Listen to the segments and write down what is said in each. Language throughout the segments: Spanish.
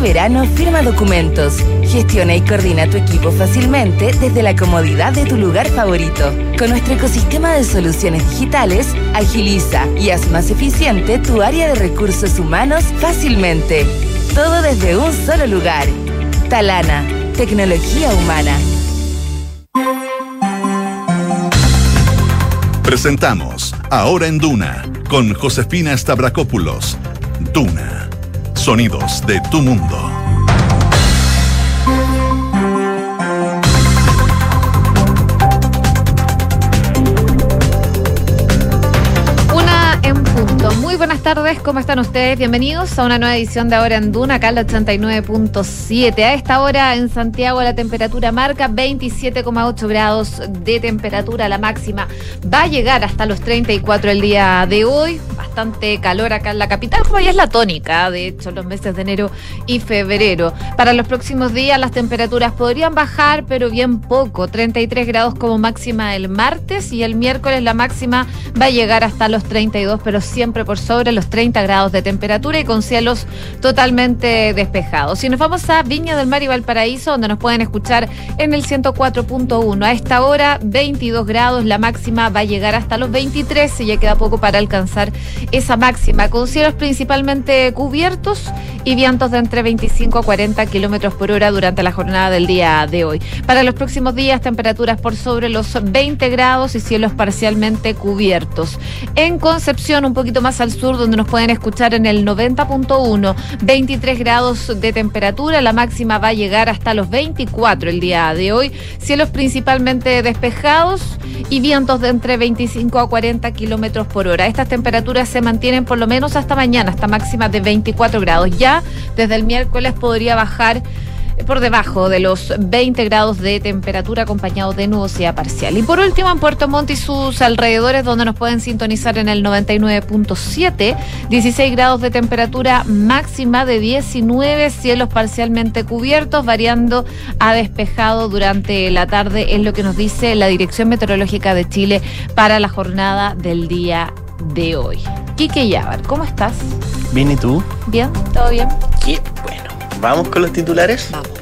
Verano firma documentos, gestiona y coordina tu equipo fácilmente desde la comodidad de tu lugar favorito. Con nuestro ecosistema de soluciones digitales, agiliza y haz más eficiente tu área de recursos humanos fácilmente. Todo desde un solo lugar. Talana, tecnología humana. Presentamos Ahora en Duna con Josefina Stavrakopoulos. Duna. Sonidos de tu mundo. buenas tardes, ¿cómo están ustedes? Bienvenidos a una nueva edición de Ahora en Duna, acá al 89.7. A esta hora en Santiago la temperatura marca 27,8 grados de temperatura, la máxima va a llegar hasta los 34 el día de hoy. Bastante calor acá en la capital, como ya es la tónica, de hecho, los meses de enero y febrero. Para los próximos días las temperaturas podrían bajar, pero bien poco, 33 grados como máxima el martes y el miércoles la máxima va a llegar hasta los 32, pero siempre por sobre los 30 grados de temperatura y con cielos totalmente despejados. Si nos vamos a Viña del Mar y Valparaíso, donde nos pueden escuchar en el 104.1, a esta hora 22 grados, la máxima va a llegar hasta los 23 y ya queda poco para alcanzar esa máxima, con cielos principalmente cubiertos y vientos de entre 25 a 40 kilómetros por hora durante la jornada del día de hoy. Para los próximos días, temperaturas por sobre los 20 grados y cielos parcialmente cubiertos. En Concepción, un poquito más al sur, donde nos pueden escuchar en el 90.1, 23 grados de temperatura, la máxima va a llegar hasta los 24 el día de hoy, cielos principalmente despejados y vientos de entre 25 a 40 kilómetros por hora. Estas temperaturas se mantienen por lo menos hasta mañana, hasta máxima de 24 grados. Ya desde el miércoles podría bajar por debajo de los 20 grados de temperatura acompañado de nubosidad parcial. Y por último, en Puerto Montt y sus alrededores, donde nos pueden sintonizar en el 99.7, 16 grados de temperatura máxima de 19, cielos parcialmente cubiertos, variando a despejado durante la tarde, es lo que nos dice la Dirección Meteorológica de Chile para la jornada del día de hoy. Quique Yabar, ¿cómo estás? Bien, ¿y tú? Bien, todo bien. Qué bueno. ¿Vamos con los titulares? Vamos.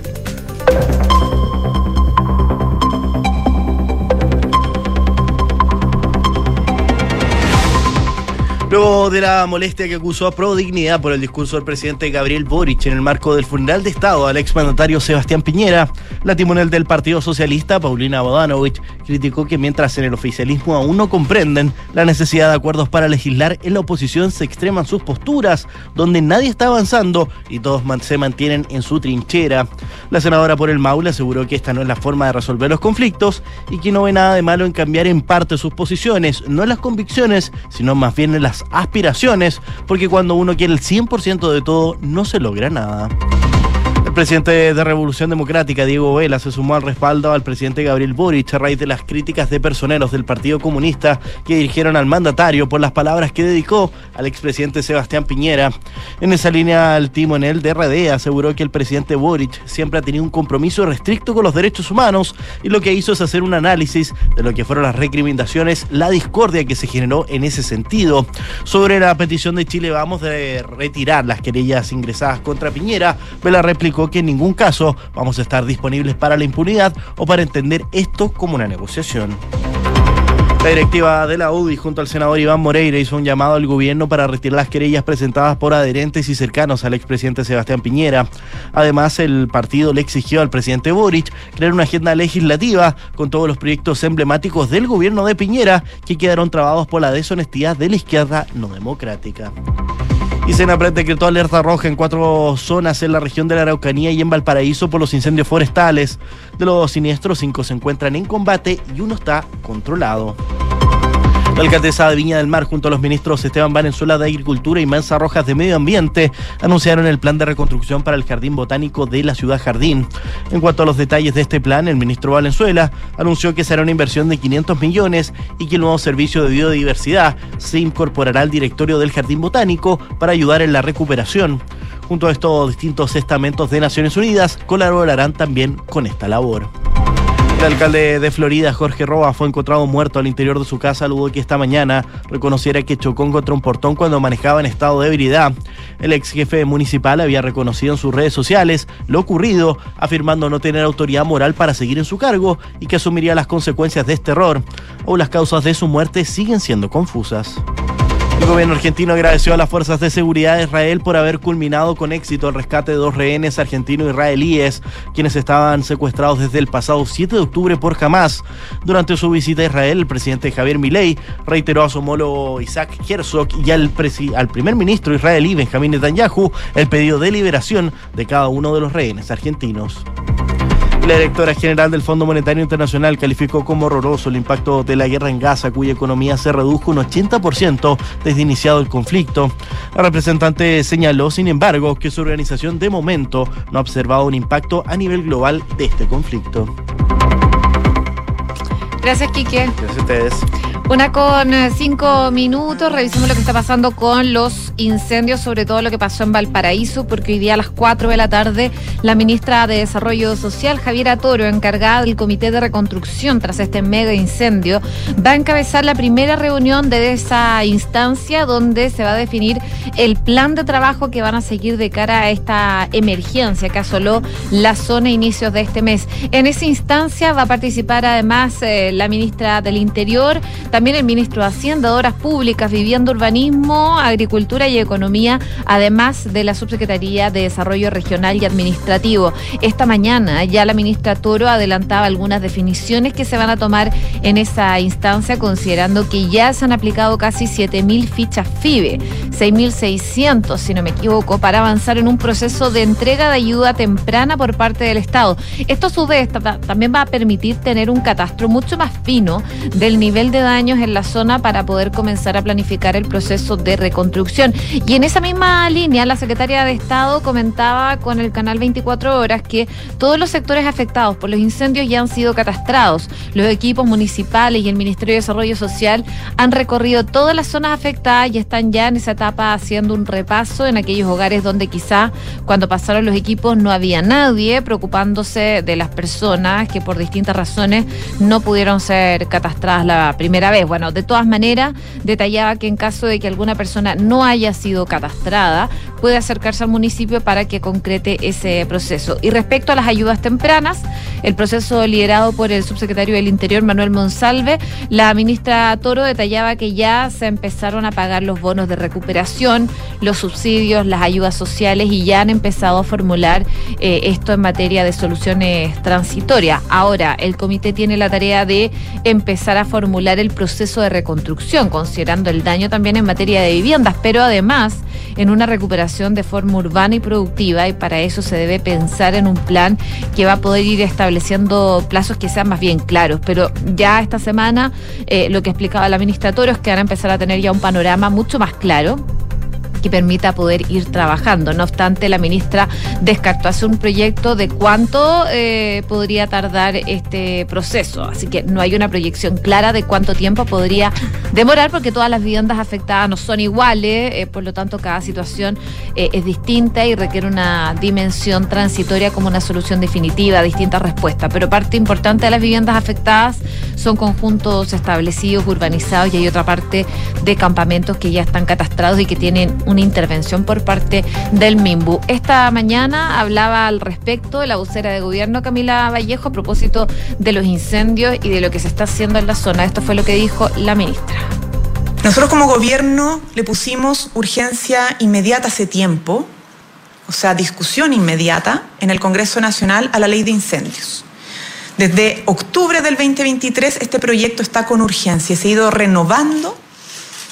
Luego de la molestia que acusó a Pro Dignidad por el discurso del presidente Gabriel Boric en el marco del funeral de Estado al exmandatario Sebastián Piñera, la timonel del Partido Socialista, Paulina Bodanovich, criticó que mientras en el oficialismo aún no comprenden la necesidad de acuerdos para legislar, en la oposición se extreman sus posturas, donde nadie está avanzando y todos se mantienen en su trinchera. La senadora por el Maule aseguró que esta no es la forma de resolver los conflictos y que no ve nada de malo en cambiar en parte sus posiciones, no en las convicciones, sino más bien en las aspiraciones, porque cuando uno quiere el 100% de todo, no se logra nada. Presidente de Revolución Democrática, Diego Vela, se sumó al respaldo al presidente Gabriel Boric a raíz de las críticas de personeros del Partido Comunista que dirigieron al mandatario por las palabras que dedicó al expresidente Sebastián Piñera. En esa línea, el timonel de RD aseguró que el presidente Boric siempre ha tenido un compromiso restricto con los derechos humanos y lo que hizo es hacer un análisis de lo que fueron las recriminaciones, la discordia que se generó en ese sentido. Sobre la petición de Chile Vamos de retirar las querellas ingresadas contra Piñera, Vela replicó que en ningún caso vamos a estar disponibles para la impunidad o para entender esto como una negociación. La directiva de la UDI junto al senador Iván Moreira hizo un llamado al gobierno para retirar las querellas presentadas por adherentes y cercanos al expresidente Sebastián Piñera. Además, el partido le exigió al presidente Boric crear una agenda legislativa con todos los proyectos emblemáticos del gobierno de Piñera que quedaron trabados por la deshonestidad de la izquierda no democrática. Y Senapred decretó alerta roja en cuatro zonas en la región de la Araucanía y en Valparaíso por los incendios forestales. De los siniestros, cinco se encuentran en combate y uno está controlado. La alcaldesa de Viña del Mar, junto a los ministros Esteban Valenzuela de Agricultura y Mansa Rojas de Medio Ambiente, anunciaron el plan de reconstrucción para el Jardín Botánico de la Ciudad Jardín. En cuanto a los detalles de este plan, el ministro Valenzuela anunció que será una inversión de 500 millones y que el nuevo servicio de biodiversidad se incorporará al directorio del Jardín Botánico para ayudar en la recuperación. Junto a estos distintos estamentos de Naciones Unidas, colaborarán también con esta labor. El alcalde de Florida, Jorge Roa, fue encontrado muerto al interior de su casa luego de que esta mañana reconociera que chocó contra un portón cuando manejaba en estado de ebriedad. El ex jefe municipal había reconocido en sus redes sociales lo ocurrido, afirmando no tener autoridad moral para seguir en su cargo y que asumiría las consecuencias de este error. O las causas de su muerte siguen siendo confusas. El gobierno argentino agradeció a las fuerzas de seguridad de Israel por haber culminado con éxito el rescate de dos rehenes argentino-israelíes, quienes estaban secuestrados desde el pasado 7 de octubre por Hamas. Durante su visita a Israel, el presidente Javier Milei reiteró a su homólogo Isaac Herzog y al, al primer ministro israelí Benjamín Netanyahu el pedido de liberación de cada uno de los rehenes argentinos. La directora general del Fondo Monetario Internacional calificó como horroroso el impacto de la guerra en Gaza, cuya economía se redujo un 80% desde iniciado el conflicto. La representante señaló, sin embargo, que su organización de momento no ha observado un impacto a nivel global de este conflicto. Gracias, Quique. Gracias a ustedes. Una con eh, cinco minutos, revisemos lo que está pasando con los incendios, sobre todo lo que pasó en Valparaíso, porque hoy día a las 4 de la tarde la ministra de Desarrollo Social, Javiera Toro, encargada del Comité de Reconstrucción tras este mega incendio, va a encabezar la primera reunión de esa instancia donde se va a definir el plan de trabajo que van a seguir de cara a esta emergencia que asoló la zona a inicios de este mes. En esa instancia va a participar además eh, la ministra del Interior, también el ministro de Hacienda, Obras Públicas, Vivienda, Urbanismo, Agricultura y Economía, además de la Subsecretaría de Desarrollo Regional y Administrativo. Esta mañana ya la ministra Toro adelantaba algunas definiciones que se van a tomar en esa instancia, considerando que ya se han aplicado casi 7.000 fichas FIBE, 6.600 si no me equivoco, para avanzar en un proceso de entrega de ayuda temprana por parte del Estado. Esto a su vez también va a permitir tener un catastro mucho más fino del nivel de daño en la zona para poder comenzar a planificar el proceso de reconstrucción. Y en esa misma línea, la secretaria de Estado comentaba con el canal 24 Horas que todos los sectores afectados por los incendios ya han sido catastrados. Los equipos municipales y el Ministerio de Desarrollo Social han recorrido todas las zonas afectadas y están ya en esa etapa haciendo un repaso en aquellos hogares donde quizá cuando pasaron los equipos no había nadie preocupándose de las personas que por distintas razones no pudieron ser catastradas la primera vez. Bueno, de todas maneras, detallaba que en caso de que alguna persona no haya sido catastrada, puede acercarse al municipio para que concrete ese proceso. Y respecto a las ayudas tempranas, el proceso liderado por el subsecretario del Interior, Manuel Monsalve, la ministra Toro detallaba que ya se empezaron a pagar los bonos de recuperación, los subsidios, las ayudas sociales y ya han empezado a formular eh, esto en materia de soluciones transitorias. Ahora, el comité tiene la tarea de empezar a formular el proceso de reconstrucción, considerando el daño también en materia de viviendas, pero además en una recuperación de forma urbana y productiva y para eso se debe pensar en un plan que va a poder ir estableciendo plazos que sean más bien claros. Pero ya esta semana eh, lo que explicaba la ministra es que van a empezar a tener ya un panorama mucho más claro que permita poder ir trabajando. No obstante, la ministra descartó hacer un proyecto de cuánto eh, podría tardar este proceso. Así que no hay una proyección clara de cuánto tiempo podría demorar porque todas las viviendas afectadas no son iguales, eh, por lo tanto cada situación eh, es distinta y requiere una dimensión transitoria como una solución definitiva, distintas respuestas. Pero parte importante de las viviendas afectadas son conjuntos establecidos, urbanizados y hay otra parte de campamentos que ya están catastrados y que tienen una intervención por parte del MIMBU. Esta mañana hablaba al respecto la vocera de gobierno Camila Vallejo a propósito de los incendios y de lo que se está haciendo en la zona. Esto fue lo que dijo la ministra. Nosotros como gobierno le pusimos urgencia inmediata hace tiempo, o sea, discusión inmediata en el Congreso Nacional a la ley de incendios. Desde octubre del 2023 este proyecto está con urgencia y se ha ido renovando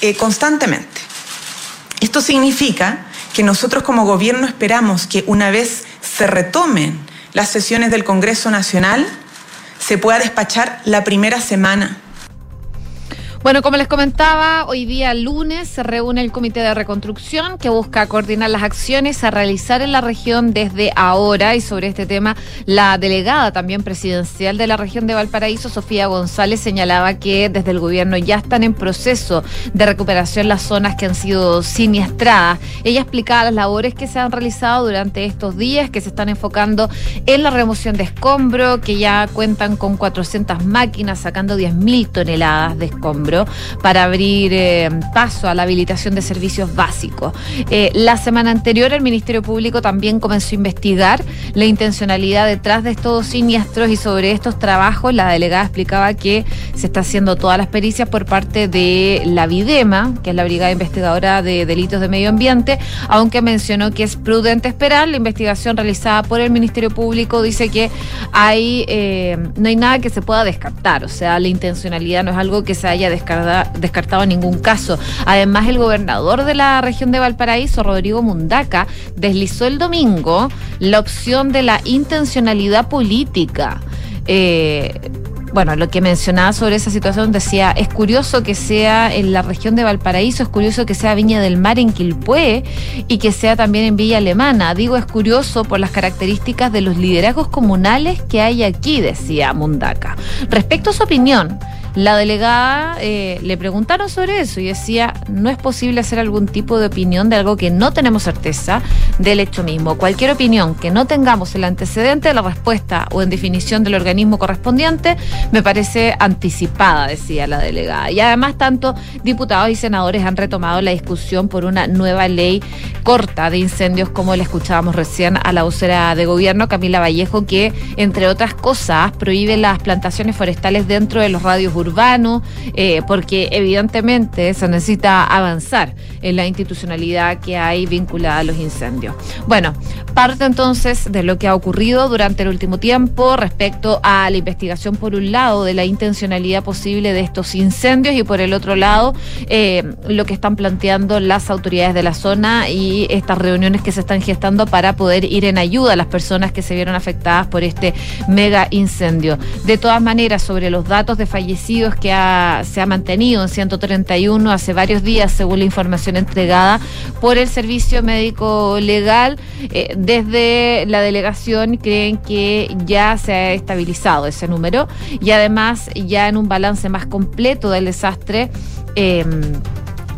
eh, constantemente. Esto significa que nosotros como gobierno esperamos que una vez se retomen las sesiones del Congreso Nacional, se pueda despachar la primera semana Bueno, como les comentaba, hoy día lunes se reúne el Comité de Reconstrucción que busca coordinar las acciones a realizar en la región desde ahora y sobre este tema la delegada también presidencial de la región de Valparaíso, Sofía González, señalaba que desde el gobierno ya están en proceso de recuperación las zonas que han sido siniestradas. Ella explicaba las labores que se han realizado durante estos días, que se están enfocando en la remoción de escombro, que ya cuentan con 400 máquinas sacando 10.000 toneladas de escombro para abrir eh, paso a la habilitación de servicios básicos. Eh, la semana anterior el Ministerio Público también comenzó a investigar la intencionalidad detrás de estos siniestros y sobre estos trabajos la delegada explicaba que se está haciendo todas las pericias por parte de la Videma, que es la Brigada Investigadora de Delitos de Medio Ambiente, aunque mencionó que es prudente esperar. La investigación realizada por el Ministerio Público dice que hay, eh, no hay nada que se pueda descartar, o sea, la intencionalidad no es algo que se haya descartado ningún caso. Además, el gobernador de la región de Valparaíso, Rodrigo Mundaca, deslizó el domingo la opción de la intencionalidad política. Eh, bueno, lo que mencionaba sobre esa situación decía, es curioso que sea en la región de Valparaíso, es curioso que sea Viña del Mar en Quilpué y que sea también en Villa Alemana. Digo, es curioso por las características de los liderazgos comunales que hay aquí, decía Mundaca. Respecto a su opinión, la delegada eh, le preguntaron sobre eso y decía, no es posible hacer algún tipo de opinión de algo que no tenemos certeza del hecho mismo. Cualquier opinión que no tengamos el antecedente de la respuesta o en definición del organismo correspondiente me parece anticipada, decía la delegada. Y además tanto diputados y senadores han retomado la discusión por una nueva ley corta de incendios como le escuchábamos recién a la vocera de gobierno, Camila Vallejo, que entre otras cosas prohíbe las plantaciones forestales dentro de los radios urbanos urbano, eh, porque evidentemente se necesita avanzar en la institucionalidad que hay vinculada a los incendios. Bueno, parte entonces de lo que ha ocurrido durante el último tiempo respecto a la investigación, por un lado, de la intencionalidad posible de estos incendios y por el otro lado, eh, lo que están planteando las autoridades de la zona y estas reuniones que se están gestando para poder ir en ayuda a las personas que se vieron afectadas por este mega incendio. De todas maneras, sobre los datos de fallecidos, que se ha mantenido en 131 hace varios días, según la información entregada por el Servicio Médico Legal. Eh, desde la delegación creen que ya se ha estabilizado ese número y además ya en un balance más completo del desastre. Eh,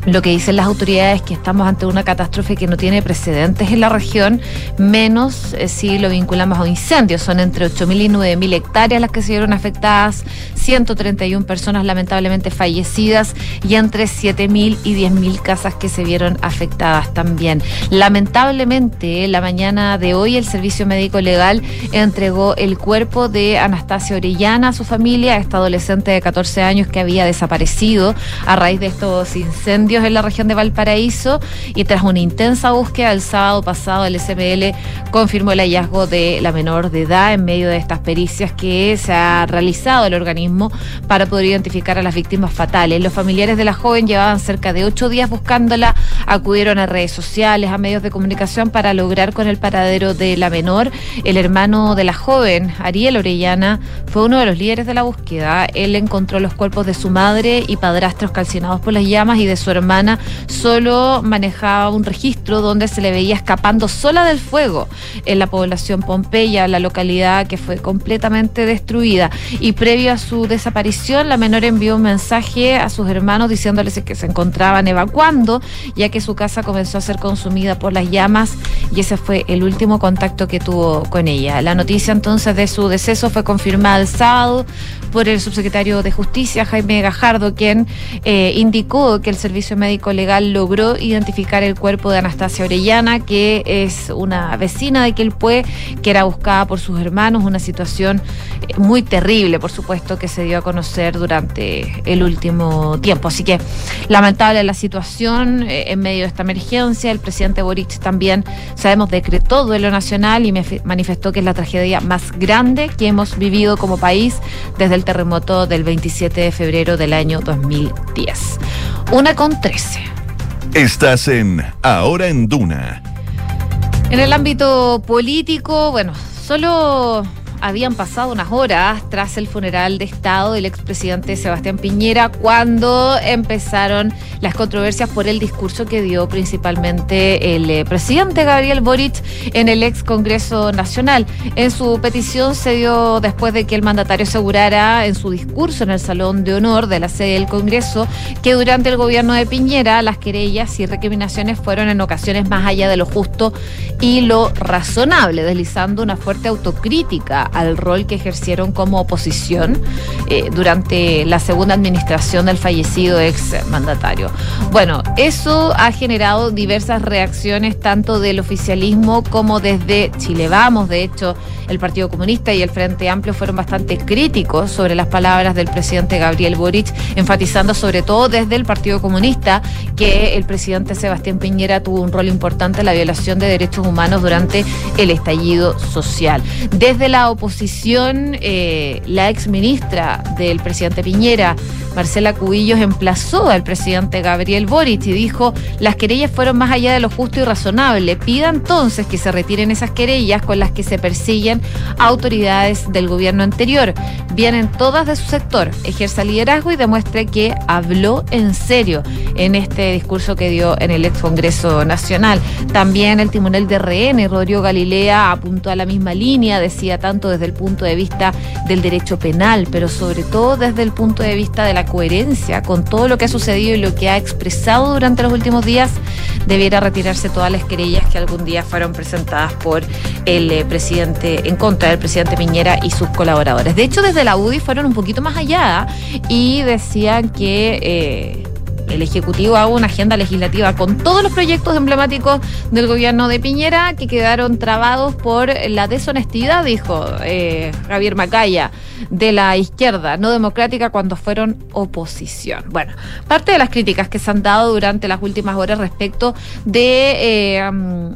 lo que dicen las autoridades es que estamos ante una catástrofe que no tiene precedentes en la región, menos eh, si lo vinculamos a incendios. Son entre 8.000 y 9.000 hectáreas las que se vieron afectadas, 131 personas lamentablemente fallecidas y entre 7.000 y 10.000 casas que se vieron afectadas también. Lamentablemente, la mañana de hoy el Servicio Médico Legal entregó el cuerpo de Anastasia Orellana a su familia, esta adolescente de 14 años que había desaparecido a raíz de estos incendios en la región de Valparaíso y tras una intensa búsqueda el sábado pasado el SML confirmó el hallazgo de la menor de edad en medio de estas pericias que se ha realizado el organismo para poder identificar a las víctimas fatales. Los familiares de la joven llevaban cerca de ocho días buscándola, acudieron a redes sociales, a medios de comunicación para lograr con el paradero de la menor. El hermano de la joven, Ariel Orellana, fue uno de los líderes de la búsqueda. Él encontró los cuerpos de su madre y padrastros calcinados por las llamas y de su hermana solo manejaba un registro donde se le veía escapando sola del fuego en la población Pompeya, la localidad que fue completamente destruida. Y previo a su desaparición, la menor envió un mensaje a sus hermanos diciéndoles que se encontraban evacuando, ya que su casa comenzó a ser consumida por las llamas y ese fue el último contacto que tuvo con ella. La noticia entonces de su deceso fue confirmada el sábado por el subsecretario de Justicia, Jaime Gajardo, quien eh, indicó que el Servicio Médico Legal logró identificar el cuerpo de Anastasia Orellana, que es una vecina de Quelpué, que era buscada por sus hermanos, una situación eh, muy terrible, por supuesto, que se dio a conocer durante el último tiempo. Así que lamentable la situación eh, en medio de esta emergencia. El presidente Boric también, sabemos, decretó duelo nacional y manifestó que es la tragedia más grande que hemos vivido como país desde el terremoto del 27 de febrero del año 2010. Una con 13. Estás en Ahora en Duna. En el ámbito político, bueno, solo habían pasado unas horas tras el funeral de Estado del expresidente Sebastián Piñera cuando empezaron las controversias por el discurso que dio principalmente el eh, presidente Gabriel Boric en el ex Congreso Nacional. En su petición se dio después de que el mandatario asegurara en su discurso en el Salón de Honor de la sede del Congreso que durante el gobierno de Piñera las querellas y recriminaciones fueron en ocasiones más allá de lo justo y lo razonable, deslizando una fuerte autocrítica al rol que ejercieron como oposición eh, durante la segunda administración del fallecido ex mandatario. Bueno, eso ha generado diversas reacciones tanto del oficialismo como desde Chile Vamos. De hecho, el Partido Comunista y el Frente Amplio fueron bastante críticos sobre las palabras del presidente Gabriel Boric, enfatizando sobre todo desde el Partido Comunista que el presidente Sebastián Piñera tuvo un rol importante en la violación de derechos humanos durante el estallido social. Desde la oposición, eh, la ex ministra del presidente Piñera, Marcela Cubillos, emplazó al presidente Gabriel Boric y dijo, las querellas fueron más allá de lo justo y razonable. Pida entonces que se retiren esas querellas con las que se persiguen autoridades del gobierno anterior. Vienen todas de su sector, ejerza liderazgo y demuestre que habló en serio en este discurso que dio en el ex Congreso Nacional. También el timonel de RN, Rodrigo Galilea, apuntó a la misma línea, decía tanto desde el punto de vista del derecho penal, pero sobre todo desde el punto de vista de la coherencia con todo lo que ha sucedido y lo que ha expresado durante los últimos días, debiera retirarse todas las querellas que algún día fueron presentadas por el eh, presidente, en contra del presidente Piñera y sus colaboradores. De hecho, desde la UDI fueron un poquito más allá y decían que... Eh, el Ejecutivo haga una agenda legislativa con todos los proyectos emblemáticos del gobierno de Piñera que quedaron trabados por la deshonestidad, dijo eh, Javier Macaya, de la izquierda no democrática cuando fueron oposición. Bueno, parte de las críticas que se han dado durante las últimas horas respecto de eh,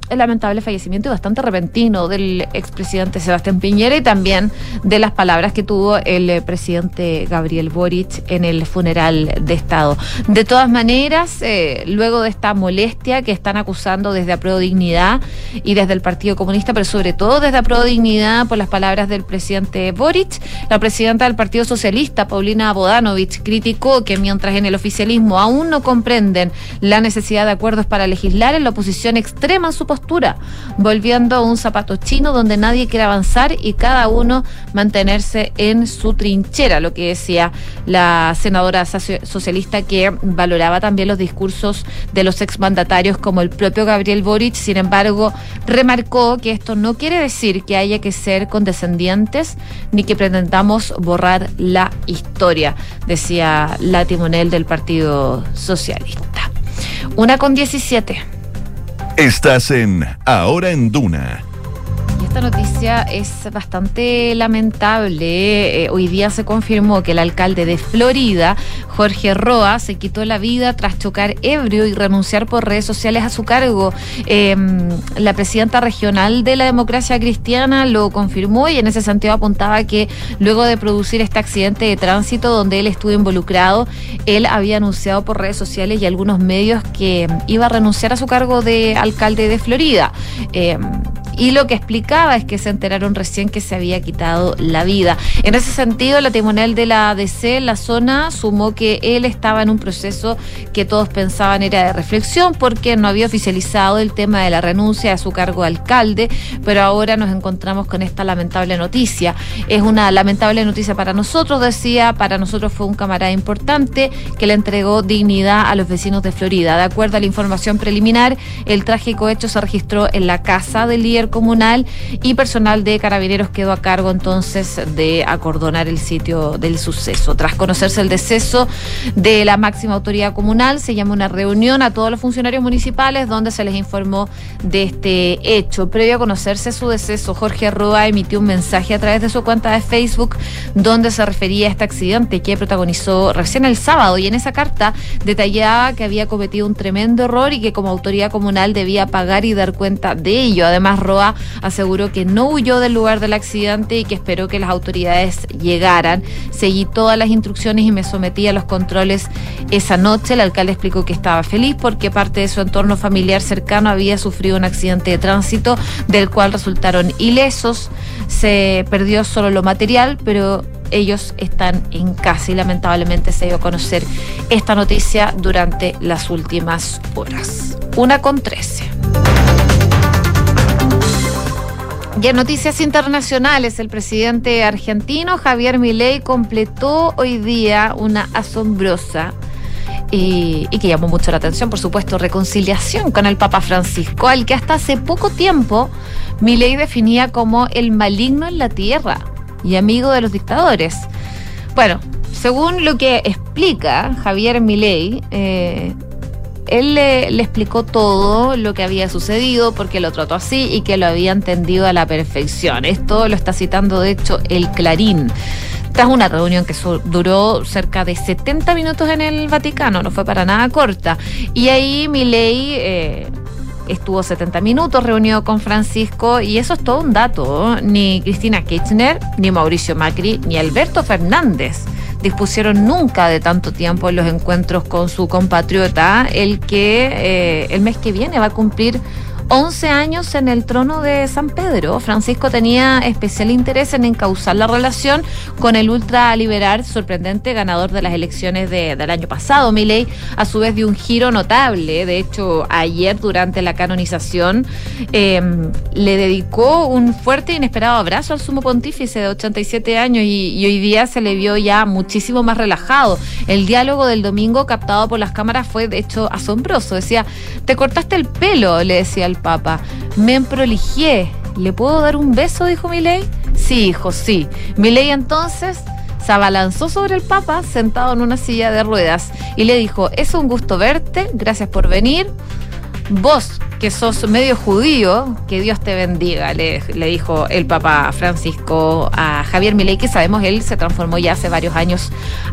el lamentable fallecimiento bastante repentino del expresidente Sebastián Piñera y también de las palabras que tuvo el eh, presidente Gabriel Boric en el funeral de Estado. De todas maneras, eh, luego de esta molestia que están acusando desde Apruebo Dignidad y desde el Partido Comunista, pero sobre todo desde Apruebo Dignidad por las palabras del presidente Boric, la presidenta del Partido Socialista, Paulina Bodanovich, criticó que mientras en el oficialismo aún no comprenden la necesidad de acuerdos para legislar, en la oposición extrema su postura, volviendo a un zapato chino donde nadie quiere avanzar y cada uno mantenerse en su trinchera, lo que decía la senadora socialista que valoró valoraba también los discursos de los exmandatarios como el propio Gabriel Boric, sin embargo, remarcó que esto no quiere decir que haya que ser condescendientes ni que pretendamos borrar la historia, decía la timonel del Partido Socialista. Una con 17. Estás en Ahora en Duna esta noticia es bastante lamentable. Eh, hoy día se confirmó que el alcalde de Florida, Jorge Roa, se quitó la vida tras chocar ebrio y renunciar por redes sociales a su cargo. Em, la presidenta regional de la democracia cristiana lo confirmó y en ese sentido apuntaba que luego de producir este accidente de tránsito donde él estuvo involucrado, él había anunciado por redes sociales y algunos medios que iba a renunciar a su cargo de alcalde de Florida. Em, y lo que es que se enteraron recién que se había quitado la vida. En ese sentido, la timonel de la ADC la zona sumó que él estaba en un proceso que todos pensaban era de reflexión porque no había oficializado el tema de la renuncia a su cargo de alcalde, pero ahora nos encontramos con esta lamentable noticia. Es una lamentable noticia para nosotros, decía, para nosotros fue un camarada importante que le entregó dignidad a los vecinos de Florida. De acuerdo a la información preliminar, el trágico hecho se registró en la casa del líder comunal y personal de carabineros quedó a cargo entonces de acordonar el sitio del suceso. Tras conocerse el deceso de la máxima autoridad comunal, se llamó una reunión a todos los funcionarios municipales donde se les informó de este hecho. Previo a conocerse su deceso, Jorge Roa emitió un mensaje a través de su cuenta de Facebook donde se refería a este accidente que protagonizó recién el sábado y en esa carta detallaba que había cometido un tremendo error y que como autoridad comunal debía pagar y dar cuenta de ello. Además, aseguró que no huyó del lugar del accidente y que esperó que las autoridades llegaran. Seguí todas las instrucciones y me sometí a los controles esa noche. El alcalde explicó que estaba feliz porque parte de su entorno familiar cercano había sufrido un accidente de tránsito del cual resultaron ilesos. se perdió solo lo material, pero ellos están en casa y lamentablemente se dio a conocer esta noticia durante las últimas horas. Una con trece. Y en noticias internacionales, el presidente argentino Javier Milei completó hoy día una asombrosa y, que llamó mucho la atención, por supuesto, reconciliación con el Papa Francisco, al que hasta hace poco tiempo Milei definía como el maligno en la tierra y amigo de los dictadores. Bueno, según lo que explica Javier Milei, eh, él le, le, explicó todo lo que había sucedido, porque lo trató así y que lo había entendido a la perfección. Esto lo está citando, de hecho, el Clarín. Tras una reunión que duró cerca de 70 minutos en el Vaticano, no fue para nada corta. Y ahí Milei eh, estuvo 70 minutos reunido con Francisco y eso es todo un dato. Ni Cristina Kirchner, ni Mauricio Macri, ni Alberto Fernández dispusieron nunca de tanto tiempo en los encuentros con su compatriota, el que eh, el mes que viene va a cumplir 11 años en el trono de San Pedro. Francisco tenía especial interés en encauzar la relación con el ultraliberal sorprendente ganador de las elecciones de, del año pasado. Milei, a su vez, dio un giro notable. De hecho, ayer, durante la canonización, eh, le dedicó un fuerte e inesperado abrazo al sumo pontífice de 87 años y, y hoy día se le vio ya muchísimo más relajado. El diálogo del domingo captado por las cámaras fue, de hecho, asombroso. Decía, te cortaste el pelo, le decía el Papa. Me emprolijé. ¿Le puedo dar un beso? dijo Milei. Sí, hijo, sí. Milei entonces se abalanzó sobre el Papa sentado en una silla de ruedas y le dijo, es un gusto verte, gracias por venir. Vos, que sos medio judío, que Dios te bendiga, le, le, dijo el Papa Francisco a Javier Milei, que sabemos él se transformó ya hace varios años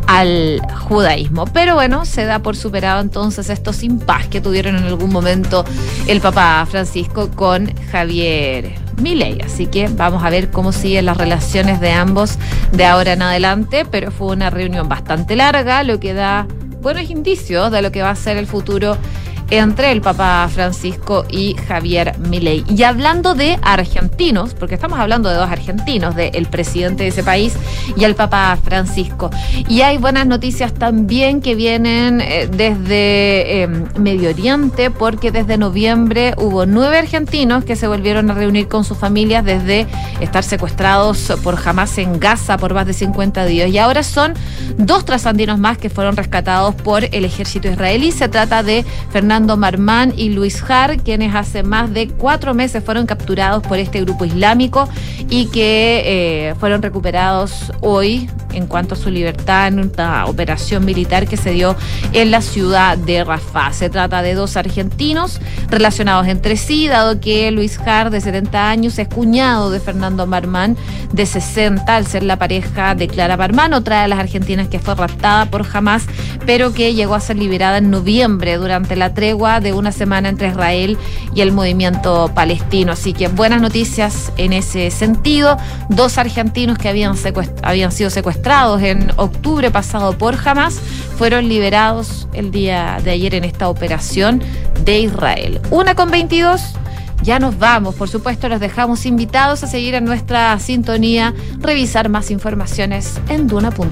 al judaísmo. Pero bueno, se da por superado entonces estos impas que tuvieron en algún momento el Papa Francisco con Javier Milei. Así que vamos a ver cómo siguen las relaciones de ambos de ahora en adelante, pero fue una reunión bastante larga, lo que da buenos indicios de lo que va a ser el futuro entre el Papa Francisco y Javier Milei. Y hablando de argentinos, porque estamos hablando de dos argentinos, del presidente de ese país y el Papa Francisco. Y hay buenas noticias también que vienen eh, desde eh, Medio Oriente, porque desde noviembre hubo nueve argentinos que se volvieron a reunir con sus familias desde estar secuestrados por Hamas en Gaza por más de 50 días. Y ahora son dos trasandinos más que fueron rescatados por el ejército israelí. Se trata de Fernando Fernando Marmán y Luis Har, quienes hace más de cuatro meses fueron capturados por este grupo islámico y que eh, fueron recuperados hoy en cuanto a su libertad en una operación militar que se dio en la ciudad de Rafah. Se trata de dos argentinos relacionados entre sí, dado que Luis Har, de 70 años, es cuñado de Fernando Marmán, de 60, al ser la pareja de Clara Marmán, otra de las argentinas que fue raptada por Hamas, pero que llegó a ser liberada en noviembre durante la de una semana entre Israel y el movimiento palestino. Así que buenas noticias en ese sentido. Dos argentinos que habían, habían sido secuestrados en octubre pasado por Hamas fueron liberados el día de ayer en esta operación de Israel. Una con 22. Ya nos vamos, por supuesto, los dejamos invitados a seguir en nuestra sintonía, revisar más informaciones en duna.cl.